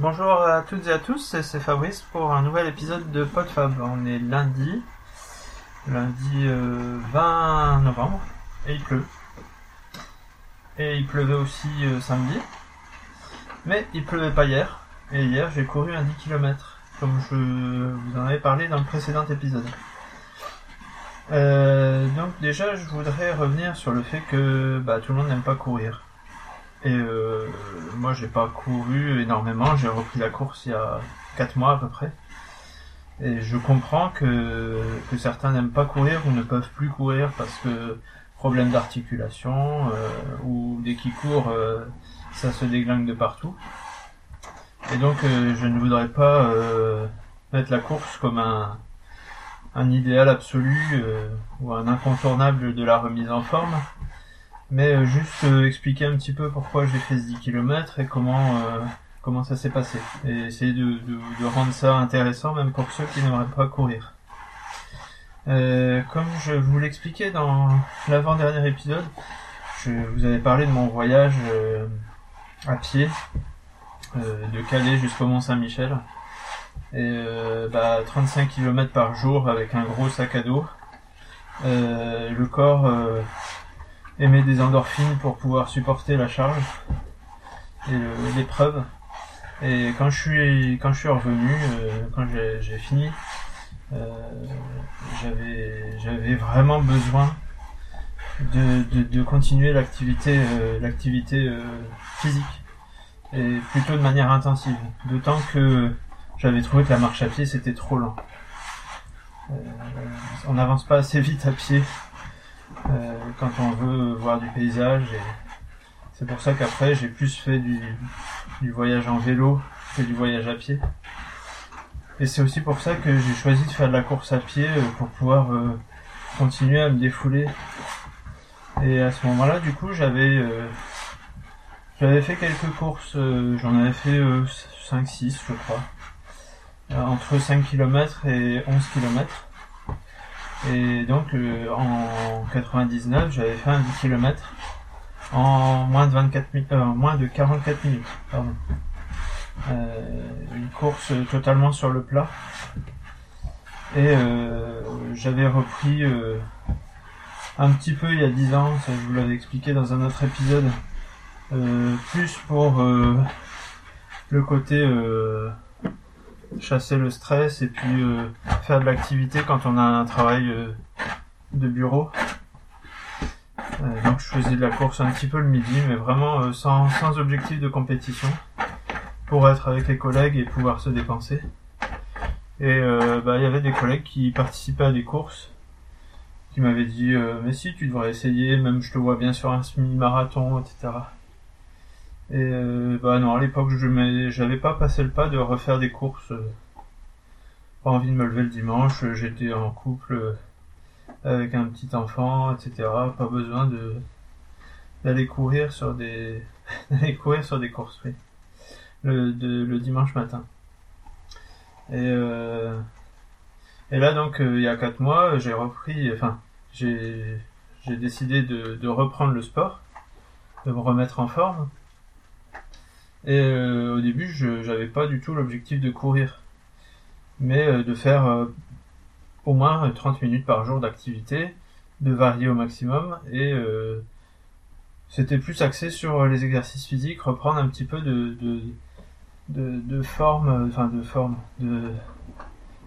Bonjour à toutes et à tous, c'est Fabrice pour un nouvel épisode de PodFab. On est lundi, lundi 20 euh, novembre, et il pleut. Et il pleuvait aussi euh, samedi, mais il pleuvait pas hier. Et hier j'ai couru un 10 km, comme je vous en avais parlé dans le précédent épisode. Euh, donc déjà je voudrais revenir sur le fait que bah, tout le monde n'aime pas courir. Et euh, moi, j'ai pas couru énormément. J'ai repris la course il y a 4 mois à peu près. Et je comprends que, que certains n'aiment pas courir ou ne peuvent plus courir parce que problème d'articulation euh, ou dès qu'ils courent, euh, ça se déglingue de partout. Et donc, euh, je ne voudrais pas mettre la course comme un, un idéal absolu ou un incontournable de la remise en forme mais euh, juste euh, expliquer un petit peu pourquoi j'ai fait ce 10 km et comment euh, comment ça s'est passé et essayer de, de, rendre ça intéressant même pour ceux qui n'aimeraient pas courir. comme je vous l'expliquais dans l'avant-dernier épisode, je vous avais parlé de mon voyage à pied de Calais jusqu'au Mont Saint-Michel et bah, 35 km par jour avec un gros sac à dos. le corps aimer des endorphines pour pouvoir supporter la charge et l'épreuve. Et quand je suis quand je suis revenu, euh, quand j'ai fini, euh, j'avais vraiment besoin de, de, de continuer l'activité euh, l'activité physique et plutôt de manière intensive. D'autant que j'avais trouvé que la marche à pied c'était trop lent. on n'avance pas assez vite à pied euh, quand on veut voir du paysage. C'est pour ça qu'après j'ai plus fait du, voyage en vélo que du voyage à pied. Et c'est aussi pour ça que j'ai choisi de faire de la course à pied euh, pour pouvoir euh, continuer à me défouler. Et à ce moment-là, du coup, j'avais j'avais fait quelques courses, j'en avais fait 5-6 je crois. entre 5 km et 11 km. Et donc euh, en 99, j'avais fait un 10 km en moins de 24 euh, moins de 44 minutes. Pardon. Euh, une course totalement sur le plat. Et j'avais repris un petit peu il y a 10 ans, ça je vous l'avais expliqué dans un autre épisode, plus pour le côté chasser le stress et puis euh, faire de l'activité quand on a un travail euh, de bureau. Euh, donc je faisais de la course un petit peu le midi, mais vraiment sans, sans objectif de compétition, pour être avec les collègues et pouvoir se dépenser. Et bah il y avait des collègues qui participaient à des courses, qui m'avaient dit mais si tu devrais essayer, même je te vois bien sur un semi-marathon, etc. Et euh, bah non, à l'époque, je j'avais pas passé le pas de refaire des courses. Euh, pas envie de me lever le dimanche, j'étais en couple euh, avec un petit enfant, etc. Pas besoin de d'aller courir sur des d'aller courir sur des courses, oui. Le, le dimanche matin. Et euh, et là donc il y a quatre mois, j'ai repris, enfin j'ai j'ai décidé de, de reprendre le sport, de me remettre en forme. Et euh, au début, je j'avais pas du tout l'objectif de courir, mais euh, de faire euh, au moins 30 minutes par jour d'activité, de varier au maximum, et c'était plus axé sur les exercices physiques, reprendre un petit peu de, de, de, de forme, enfin de forme, de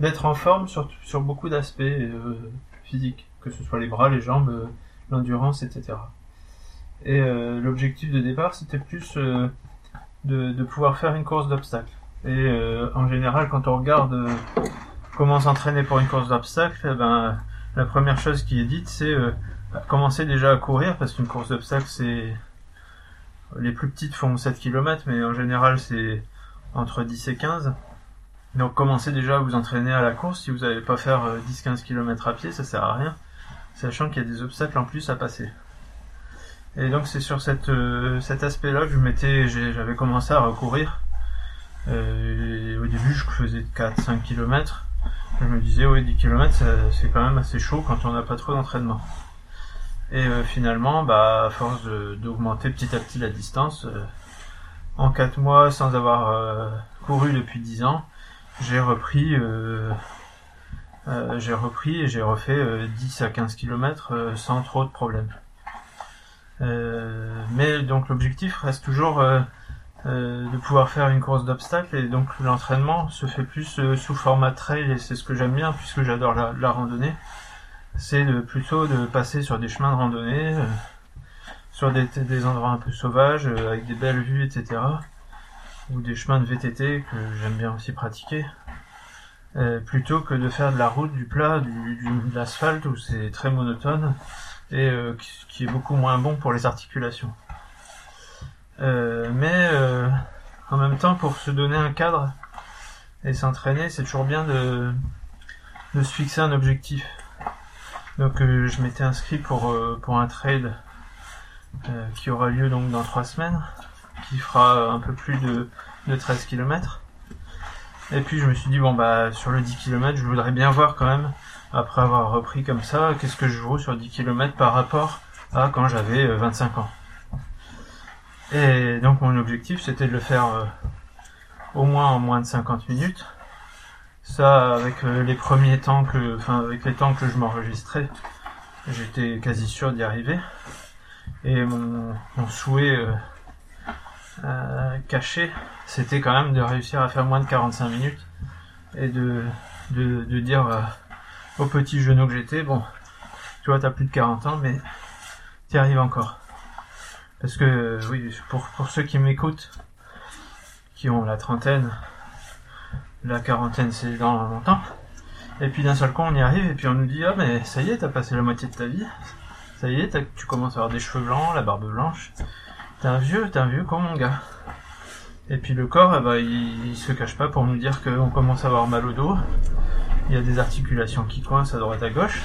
d'être en forme sur, sur beaucoup d'aspects physiques, que ce soit les bras, les jambes, l'endurance, etc. Et l'objectif de départ, c'était plus de, de pouvoir faire une course d'obstacles. Et euh, en général, quand on regarde euh, comment s'entraîner pour une course d'obstacles, eh ben, la première chose qui est dite, c'est euh, commencer déjà à courir, parce qu'une course d'obstacles, c'est... Les plus petites font 7 km, mais en général, c'est entre 10 et 15. Donc commencez déjà à vous entraîner à la course. Si vous n'allez pas faire 10-15 km à pied, ça sert à rien, sachant qu'il y a des obstacles en plus à passer. Et donc c'est sur cette, euh, cet aspect-là que je m'étais, j'avais commencé à recourir. Euh, au début, je faisais 4-5 km. Je me disais, oui, 10 km, c'est quand même assez chaud quand on n'a pas trop d'entraînement. Et euh, finalement, bah, à force d'augmenter petit à petit la distance, en 4 mois sans avoir euh, couru depuis 10 ans, j'ai repris euh, euh, j'ai repris et j'ai refait 10 à 15 km sans trop de problèmes. Mais donc l'objectif reste toujours de pouvoir faire une course d'obstacles et donc l'entraînement se fait plus sous format trail et c'est ce que j'aime bien puisque j'adore la, randonnée. C'est plutôt de passer sur des chemins de randonnée, sur des, des, endroits un peu sauvages, avec des belles vues, etc ou des chemins de VTT que j'aime bien aussi pratiquer, euh, plutôt que de faire de la route, du plat, du, de l'asphalte où c'est très monotone et euh, qui, est beaucoup moins bon pour les articulations. Euh, mais en même temps, pour se donner un cadre et s'entraîner, c'est toujours bien de, de se fixer un objectif. Donc je m'étais inscrit pour, pour un trade qui aura lieu donc dans trois semaines qui fera un peu plus de, 13 km. Et puis je me suis dit, bon bah sur le 10 km, je voudrais bien voir quand même, après avoir repris comme ça, qu'est-ce que je vaux sur 10 km par rapport à quand j'avais 25 euh, ans. Et donc mon objectif c'était de le faire euh, au moins en moins de 50 minutes. Ça avec euh, les premiers temps que, enfin avec les temps que je m'enregistrais, j'étais quasi sûr d'y arriver. Et mon, mon souhait euh, caché, c'était quand même de réussir à faire moins de 45 minutes et de, dire euh, au petit genou que j'étais, bon, tu vois, t'as plus de 40 ans, mais t'y arrives encore. Parce que, oui, pour, pour ceux qui m'écoutent, qui ont la trentaine, la quarantaine c'est dans longtemps, et puis d'un seul coup on y arrive, et puis on nous dit, ah mais ça y est, t'as passé la moitié de ta vie, ça y est, tu commences à avoir des cheveux blancs, la barbe blanche, T'es un vieux, t'es un vieux con mon gars. Et puis le corps, eh ben, il, se cache pas pour nous dire qu'on commence à avoir mal au dos. Il y a des articulations qui coincent à droite à gauche.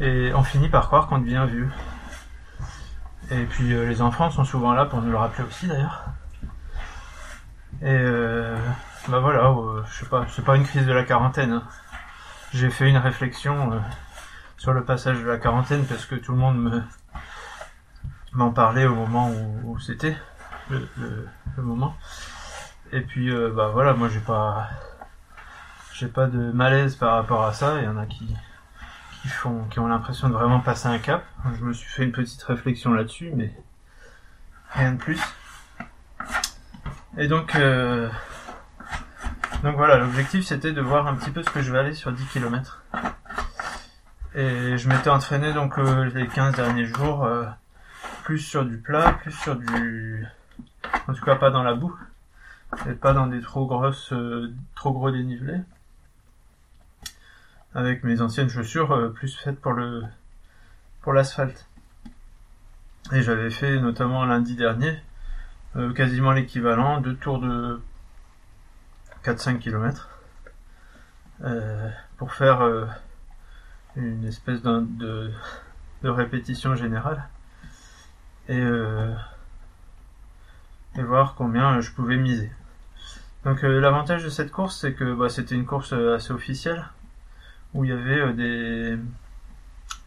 Et on finit par croire qu'on devient vieux. Et puis euh, les enfants sont souvent là pour nous le rappeler aussi d'ailleurs. Et euh, bah voilà, euh, je sais pas, c'est pas une crise de la quarantaine. Hein. J'ai fait une réflexion euh, sur le passage de la quarantaine parce que tout le monde me, m'en parler au moment où, c'était le, moment. Et puis euh, bah voilà, moi j'ai pas j'ai pas de malaise par rapport à ça. Il y en a qui qui font qui ont l'impression de vraiment passer un cap. Je me suis fait une petite réflexion là-dessus, mais rien de plus. Et donc euh, donc voilà, l'objectif c'était de voir un petit peu ce que je vais aller sur 10 km. Et je m'étais entraîné donc euh, les 15 derniers jours plus sur du plat, plus sur du... En tout cas pas dans la boue. Et pas dans des trop grosses, euh, trop gros dénivelés. Avec mes anciennes chaussures euh, plus faites pour le, pour l'asphalte. Et j'avais fait notamment lundi dernier, euh, quasiment l'équivalent, de tours de 4-5 km. pour faire une espèce de, de répétition générale et, euh, et voir combien je pouvais miser. Donc euh, l'avantage de cette course, c'est que bah, c'était une course euh, assez officielle, où il y avait des,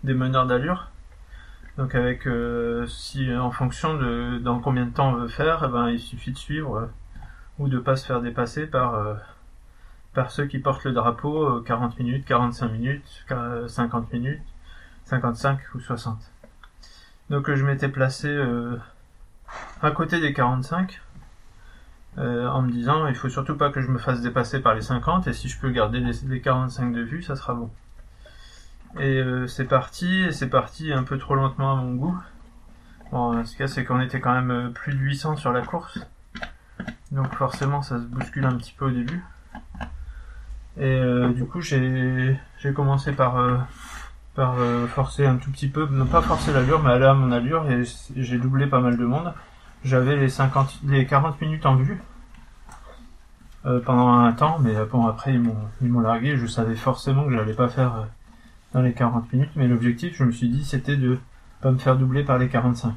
des meneurs d'allure. Donc avec si en fonction de dans combien de temps on veut faire, eh ben, il suffit de suivre ou de pas se faire dépasser par par ceux qui portent le drapeau 40 minutes, 45 minutes, 50 minutes, 55 ou 60. Donc je m'étais placé euh, à côté des 45 euh, en me disant il faut surtout pas que je me fasse dépasser par les 50 et si je peux garder les, 45 de vue ça sera bon. Et euh, c'est parti, et c'est parti un peu trop lentement à mon goût. Bon, en tout cas, c'est qu'on était quand même plus de 800 sur la course. Donc forcément, ça se bouscule un petit peu au début. Et du coup, j'ai commencé par par euh, forcer un tout petit peu, non pas forcer l'allure, mais aller à mon allure et j'ai doublé pas mal de monde. J'avais les 50, les 40 minutes en vue euh, pendant un temps, mais euh, bon après ils m'ont ils m'ont largué. Je savais forcément que j'allais pas faire dans les 40 minutes, mais l'objectif, je me suis dit, c'était de pas me faire doubler par les 45.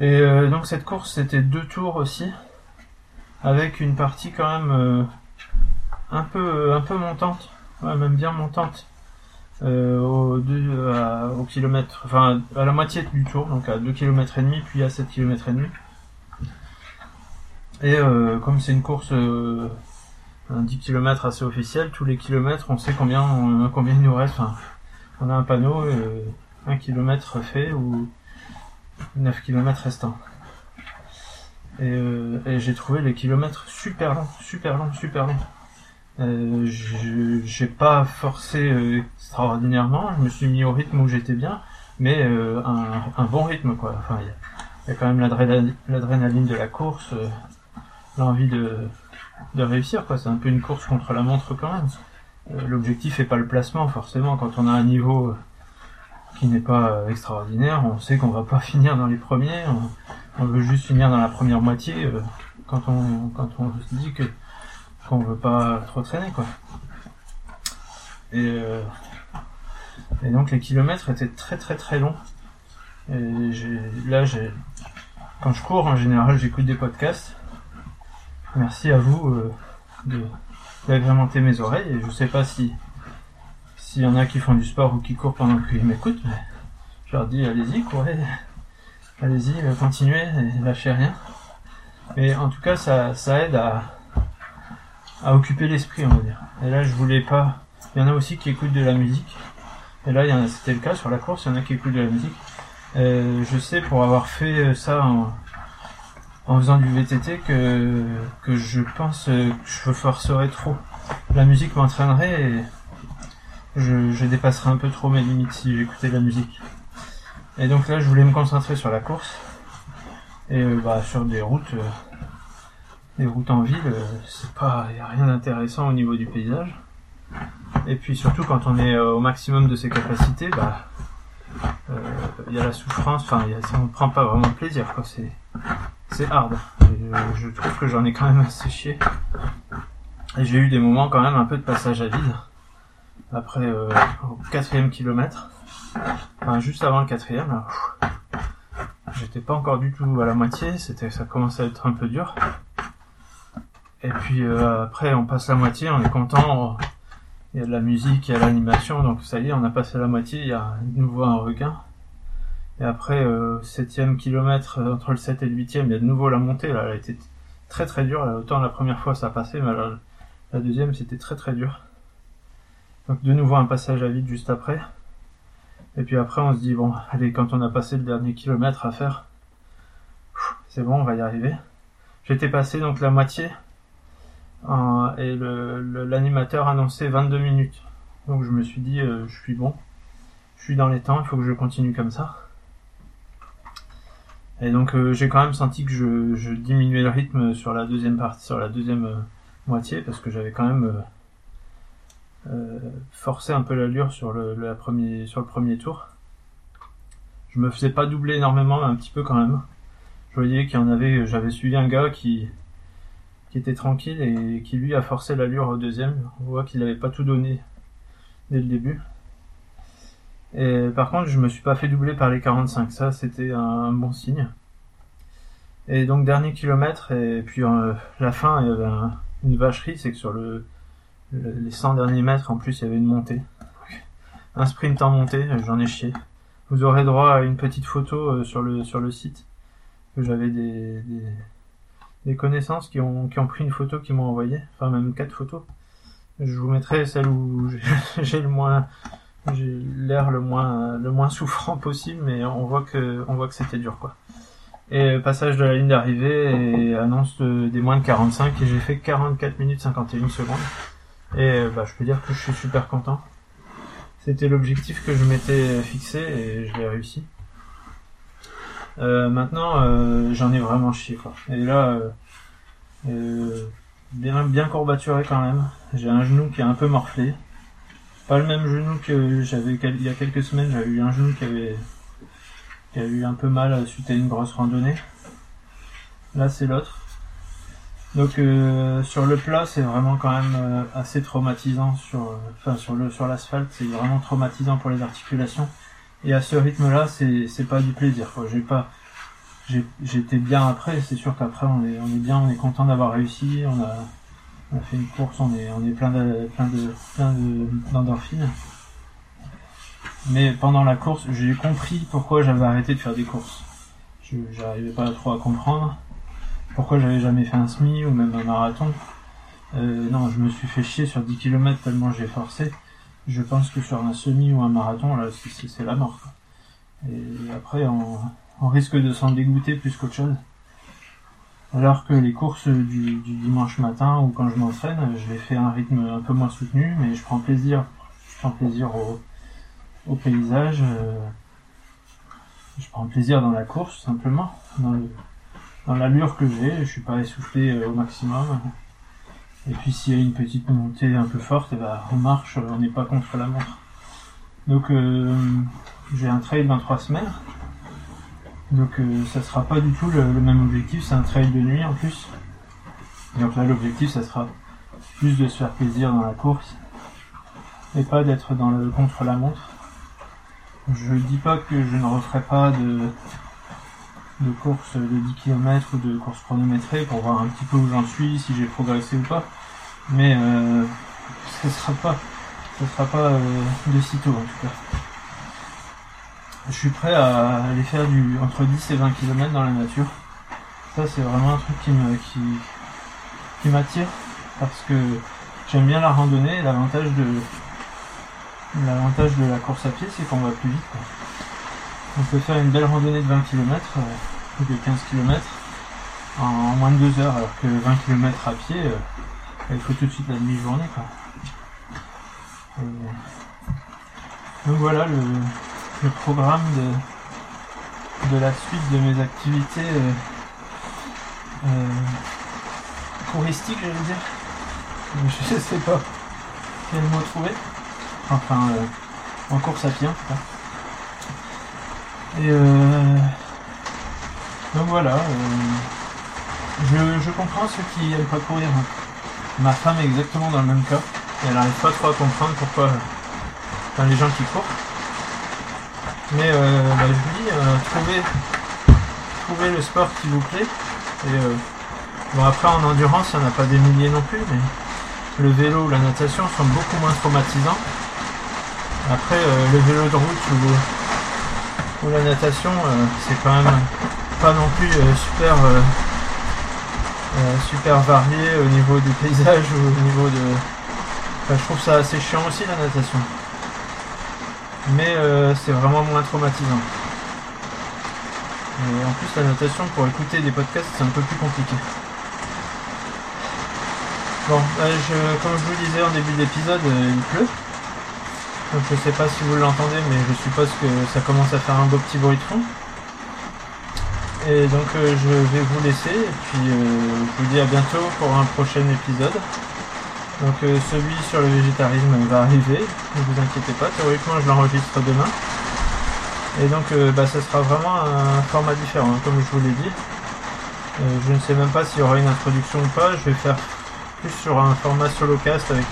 Et donc cette course, c'était deux tours aussi, avec une partie quand même un peu un peu montante, ouais, même bien montante euh, au, au kilomètre, enfin à la moitié du tour, donc à 2 km et demi, puis à 7 km et demi. Et euh, comme c'est une course euh, un 10 km assez officielle, tous les kilomètres, on sait combien on- combien il nous reste. On a un panneau, euh, 1 km fait ou 9 km restants. Et, euh, et j'ai trouvé les kilomètres super longs, super longs, super longs. Euh, j'ai pas forcé euh, extraordinairement, je me suis mis au rythme où j'étais bien, mais euh, un, un bon rythme quoi. Enfin, il y y, a quand même l'adrénaline de la course, euh, l'envie de, de réussir quoi. C'est un peu une course contre la montre quand même. Euh, L'objectif est pas le placement forcément. Quand on a un niveau euh, qui n'est pas euh, extraordinaire, on sait qu'on va pas finir dans les premiers. On, on veut juste finir dans la première moitié. quand on quand on se dit que qu'on veut pas trop traîner quoi. Et, euh, et donc les kilomètres étaient très très très longs. Et là j'ai, quand je cours en général j'écoute des podcasts. Merci à vous euh, d'agrémenter mes oreilles. Et je sais pas si s'il y en a qui font du sport ou qui courent pendant qu'ils m'écoutent, mais je leur dis allez-y courez, allez-y euh, continuez, et lâchez rien. Mais en tout cas ça ça aide à à occuper l'esprit, on va dire. Et là, je voulais pas. Il y en a aussi qui écoutent de la musique. Et là, il y en a, c'était le cas sur la course. Il y en a qui écoutent de la musique. Euh, je sais pour avoir fait ça en, faisant du VTT que que je pense euh, que je forcerais trop. La musique m'entraînerait et je, je dépasserais un peu trop mes limites si j'écoutais de la musique. Et donc là, je voulais me concentrer sur la course et euh, bah, sur des routes. euh, les routes en ville, euh, c'est pas, y a rien d'intéressant au niveau du paysage. Et puis surtout quand on est euh, au maximum de ses capacités, bah, il y a la souffrance. Enfin, on ne prend pas vraiment plaisir, quoi. C'est, c'est hard. Euh, je trouve que j'en ai quand même assez chié. Et j'ai eu des moments quand même un peu de passage à vide. Après, euh, au quatrième kilomètre, enfin juste avant le quatrième, là, j'étais pas encore du tout à la moitié. C'était, ça commençait à être un peu dur. Et puis euh, après, on passe la moitié, on est content. Il y a de la musique, il y a l'animation, donc ça y est, on a passé la moitié, il y a de nouveau un regain. Et après, euh, septième kilomètre, euh, entre le 7 et le 8 il y a de nouveau la montée, là, elle a été très très dure. Là, autant la première fois ça passait, mais la, la deuxième c'était très très dur. Donc de nouveau un passage à vide juste après. Et puis après on se dit, bon, allez, quand on a passé le dernier kilomètre à faire, c'est bon, on va y arriver. J'étais passé donc la moitié, et le- le- l'animateur annonçait 22 minutes. Donc je me suis dit, euh, je suis bon, je suis dans les temps, il faut que je continue comme ça. Et donc euh, j'ai quand même senti que je, diminuais le rythme sur la deuxième partie, sur la deuxième euh, moitié, parce que j'avais quand même euh, euh, forcé un peu l'allure sur le, premier, sur le premier tour. Je me faisais pas doubler énormément, mais un petit peu quand même. Je voyais qu'il y en avait, j'avais suivi un gars qui, qui était tranquille et qui lui a forcé l'allure au deuxième. On voit qu'il n'avait pas tout donné dès le début. Et par contre, je me suis pas fait doubler par les 45. Ça, c'était un bon signe. Et donc dernier kilomètre et puis euh, la fin, il y avait un- une vacherie, c'est que sur le, le- les 100 derniers mètres, en plus, il y avait une montée. Un sprint en montée, j'en ai chié. Vous aurez droit à une petite photo euh, sur le sur le site que j'avais des des connaissances qui ont, qui ont pris une photo, qui m'ont envoyé, enfin même quatre photos. Je vous mettrai celle où j'ai le moins, j'ai l'air le moins, le moins souffrant possible, mais on voit que, on voit que c'était dur, quoi. Et passage de la ligne d'arrivée et annonce de- des moins de 45 et j'ai fait 44 minutes 51 secondes. Et bah, je peux dire que je suis super content. C'était l'objectif que je m'étais fixé et je l'ai réussi. Euh, maintenant, euh, j'en ai vraiment chié quoi. Et là, euh, bien bien courbaturé quand même. J'ai un genou qui est un peu morflé. Pas le même genou que j'avais il y a quelques semaines. J'avais eu un genou qui avait qui a eu un peu mal suite à une grosse randonnée. Là, c'est l'autre. Donc sur le plat, c'est vraiment quand même assez traumatisant sur, enfin sur le sur l'asphalte, c'est vraiment traumatisant pour les articulations. Et à ce rythme-là, c'est c'est pas du plaisir. J'ai pas, j'étais bien après. C'est sûr qu'après on est on est bien, on est content d'avoir réussi. On a on a fait une course, on est on est plein de plein de plein de d'endorphines. Mais pendant la course, j'ai compris pourquoi j'avais arrêté de faire des courses. Je j'arrivais pas trop à comprendre. pourquoi j'avais jamais fait un semi ou même un marathon. Euh, non, je me suis fait chier sur 10 km tellement j'ai forcé. Je pense que sur un semi ou un marathon, là, c'est la mort. Et après, on, on risque de s'en dégoûter plus qu'autre chose. Alors que les courses du, dimanche matin ou quand je m'entraîne, je les fais à un rythme un peu moins soutenu, mais je prends plaisir. Je prends plaisir au, au paysage. Euh, je prends plaisir dans la course, simplement. Dans, dans l'allure que j'ai, je suis pas essoufflé euh, au maximum. Et puis s'il y a une petite montée un peu forte, et eh ben, on marche, on n'est pas contre la montre. Donc euh, j'ai un trail dans trois semaines. Donc euh, ça sera pas du tout le, même objectif, c'est un trail de nuit en plus. Donc là l'objectif ça sera plus de se faire plaisir dans la course et pas d'être dans le contre la montre. Je dis pas que je ne referai pas de, de course de 10 km ou de course chronométrée pour voir un petit peu où j'en suis, si j'ai progressé ou pas. Mais euh, ce sera pas, ce sera pas euh, de sitôt en tout cas. Je suis prêt à aller faire du entre 10 et 20 km dans la nature. Ça c'est vraiment un truc qui me qui, qui m'attire parce que j'aime bien la randonnée. L'avantage de l'avantage de la course à pied c'est qu'on va plus vite. On peut faire une belle randonnée de 20 km ou de 15 km en, moins de 2 heures alors que 20 km à pied euh, il faut tout de suite la demi-journée quoi. donc voilà le, programme de, de la suite de mes activités euh, euh, touristiques, j'allais dire. Je sais pas quel mot trouver. Enfin, euh, en course à pied en tout cas. Et euh, donc voilà. je, je comprends ceux qui n'aiment pas courir. Ma femme est exactement dans le même cas. Et elle n'arrive pas trop à comprendre pourquoi les gens qui courent. Mais euh, bah, je vous dis, euh, trouvez, le sport qui vous plaît. Et euh, bon après en endurance, il n'y en a pas des milliers non plus, mais le vélo ou la natation sont beaucoup moins traumatisants. Après le vélo de route ou, la natation, c'est quand même pas non plus super super varié au niveau du paysage ou au niveau de. Enfin, je trouve ça assez chiant aussi la natation mais euh, c'est vraiment moins traumatisant. Et en plus, la natation pour écouter des podcasts, c'est un peu plus compliqué. Bon, comme je vous disais en début d'épisode, euh, il pleut. Donc je sais pas si vous l'entendez, mais je suppose que ça commence à faire un beau petit bruit de fond. Et donc euh, je vais vous laisser, et puis je vous dis à bientôt pour un prochain épisode. Donc euh, celui sur le végétarisme va arriver, ne vous inquiétez pas, théoriquement je l'enregistre demain. Et donc euh, bah, ça sera vraiment un format différent, hein, comme je vous l'ai dit. Euh, je ne sais même pas s'il y aura une introduction ou pas, je vais faire plus sur un format solo cast avec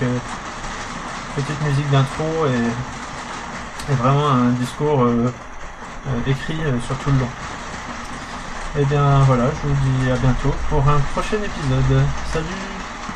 petite musique d'intro et, vraiment un discours écrit sur tout le long. Et eh bien voilà, je vous dis à bientôt pour un prochain épisode. Salut